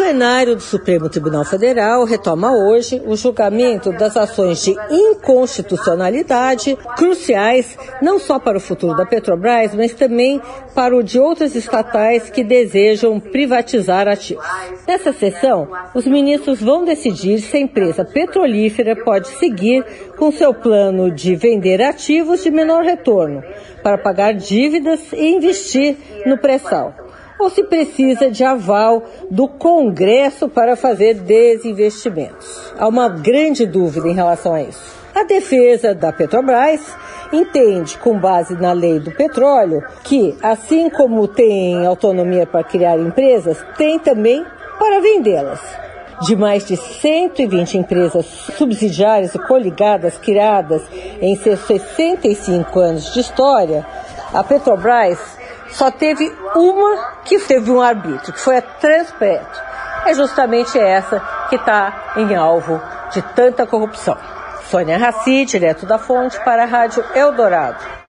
Plenário do Supremo Tribunal Federal retoma hoje o julgamento das ações de inconstitucionalidade cruciais não só para o futuro da Petrobras, mas também para o de outras estatais que desejam privatizar ativos. Nessa sessão, os ministros vão decidir se a empresa petrolífera pode seguir com seu plano de vender ativos de menor retorno para pagar dívidas e investir no pré-sal ou se precisa de aval do Congresso para fazer desinvestimentos. Há uma grande dúvida em relação a isso. A defesa da Petrobras entende, com base na lei do petróleo, que, assim como tem autonomia para criar empresas, tem também para vendê-las. De mais de 120 empresas subsidiárias e coligadas criadas em seus 65 anos de história, a Petrobras só teve uma que teve um arbítrio, que foi a Transpetro. É justamente essa que está em alvo de tanta corrupção. Sônia Raci, direto da fonte, para a Rádio Eldorado.